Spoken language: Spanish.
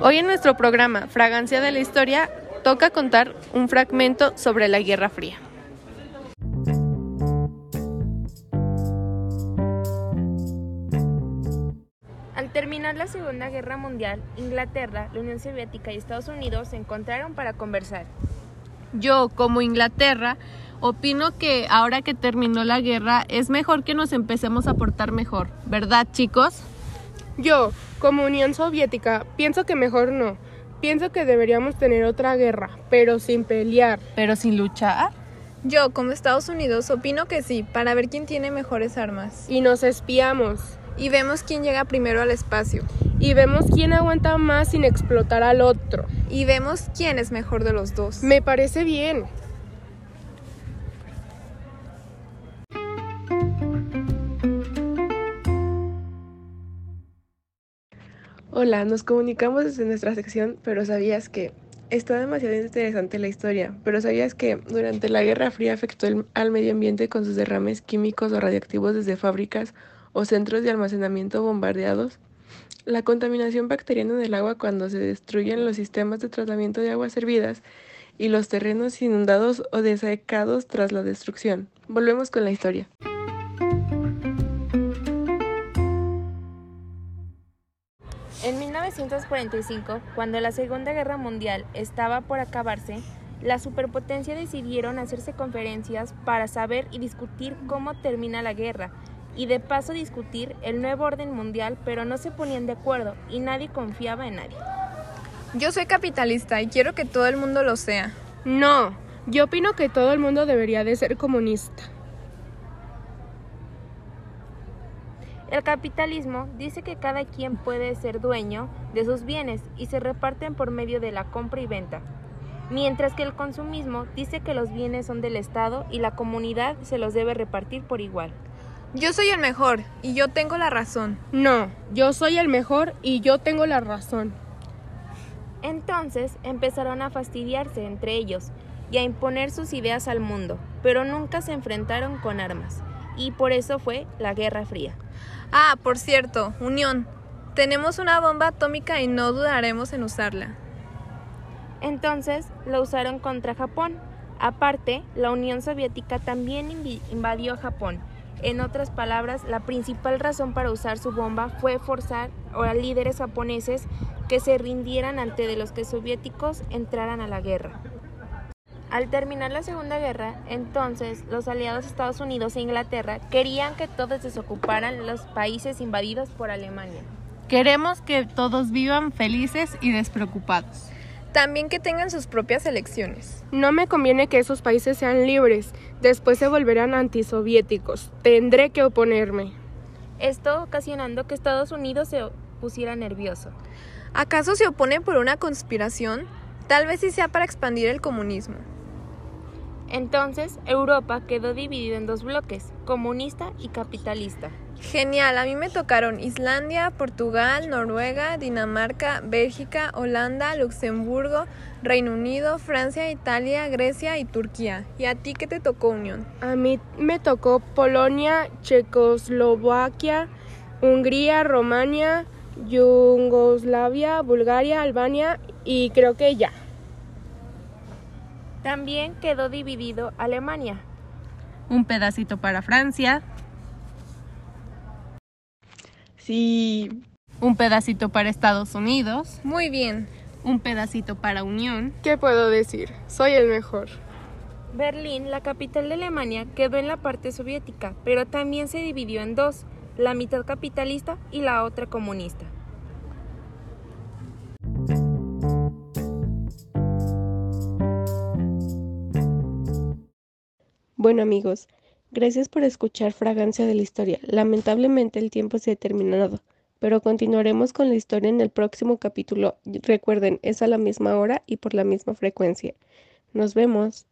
Hoy en nuestro programa Fragancia de la Historia toca contar un fragmento sobre la Guerra Fría. Al terminar la Segunda Guerra Mundial, Inglaterra, la Unión Soviética y Estados Unidos se encontraron para conversar. Yo, como Inglaterra, opino que ahora que terminó la guerra es mejor que nos empecemos a portar mejor, ¿verdad chicos? Yo, como Unión Soviética, pienso que mejor no. Pienso que deberíamos tener otra guerra, pero sin pelear. Pero sin luchar. Yo, como Estados Unidos, opino que sí, para ver quién tiene mejores armas. Y nos espiamos. Y vemos quién llega primero al espacio. Y vemos quién aguanta más sin explotar al otro. Y vemos quién es mejor de los dos. Me parece bien. Hola, nos comunicamos desde nuestra sección, pero sabías que está demasiado interesante la historia, pero sabías que durante la Guerra Fría afectó al medio ambiente con sus derrames químicos o radiactivos desde fábricas o centros de almacenamiento bombardeados. La contaminación bacteriana del agua cuando se destruyen los sistemas de tratamiento de aguas servidas y los terrenos inundados o desecados tras la destrucción. Volvemos con la historia. 1945, cuando la Segunda Guerra Mundial estaba por acabarse, las superpotencias decidieron hacerse conferencias para saber y discutir cómo termina la guerra y de paso discutir el nuevo orden mundial, pero no se ponían de acuerdo y nadie confiaba en nadie. Yo soy capitalista y quiero que todo el mundo lo sea. No, yo opino que todo el mundo debería de ser comunista. El capitalismo dice que cada quien puede ser dueño de sus bienes y se reparten por medio de la compra y venta, mientras que el consumismo dice que los bienes son del Estado y la comunidad se los debe repartir por igual. Yo soy el mejor y yo tengo la razón. No, yo soy el mejor y yo tengo la razón. Entonces empezaron a fastidiarse entre ellos y a imponer sus ideas al mundo, pero nunca se enfrentaron con armas, y por eso fue la Guerra Fría. Ah, por cierto, Unión. Tenemos una bomba atómica y no dudaremos en usarla. Entonces la usaron contra Japón. Aparte, la Unión Soviética también invadió Japón. En otras palabras, la principal razón para usar su bomba fue forzar a líderes japoneses que se rindieran ante de los que soviéticos entraran a la guerra. Al terminar la Segunda Guerra, entonces los aliados Estados Unidos e Inglaterra querían que todos desocuparan los países invadidos por Alemania. Queremos que todos vivan felices y despreocupados. También que tengan sus propias elecciones. No me conviene que esos países sean libres, después se volverán antisoviéticos. Tendré que oponerme. Esto ocasionando que Estados Unidos se pusiera nervioso. ¿Acaso se opone por una conspiración? Tal vez sí sea para expandir el comunismo. Entonces, Europa quedó dividida en dos bloques, comunista y capitalista. Genial, a mí me tocaron Islandia, Portugal, Noruega, Dinamarca, Bélgica, Holanda, Luxemburgo, Reino Unido, Francia, Italia, Grecia y Turquía. ¿Y a ti qué te tocó, Unión? A mí me tocó Polonia, Checoslovaquia, Hungría, Romania, Yugoslavia, Bulgaria, Albania y creo que ya. También quedó dividido Alemania. Un pedacito para Francia, Sí, un pedacito para Estados Unidos, Muy bien. un pedacito para Unión, ¿qué puedo decir? Soy el mejor. Berlín, la capital de Alemania, quedó en la parte soviética, pero también se dividió en dos, la mitad capitalista y la otra comunista. Bueno amigos, gracias por escuchar Fragancia de la Historia. Lamentablemente el tiempo se ha terminado, pero continuaremos con la historia en el próximo capítulo. Recuerden, es a la misma hora y por la misma frecuencia. Nos vemos.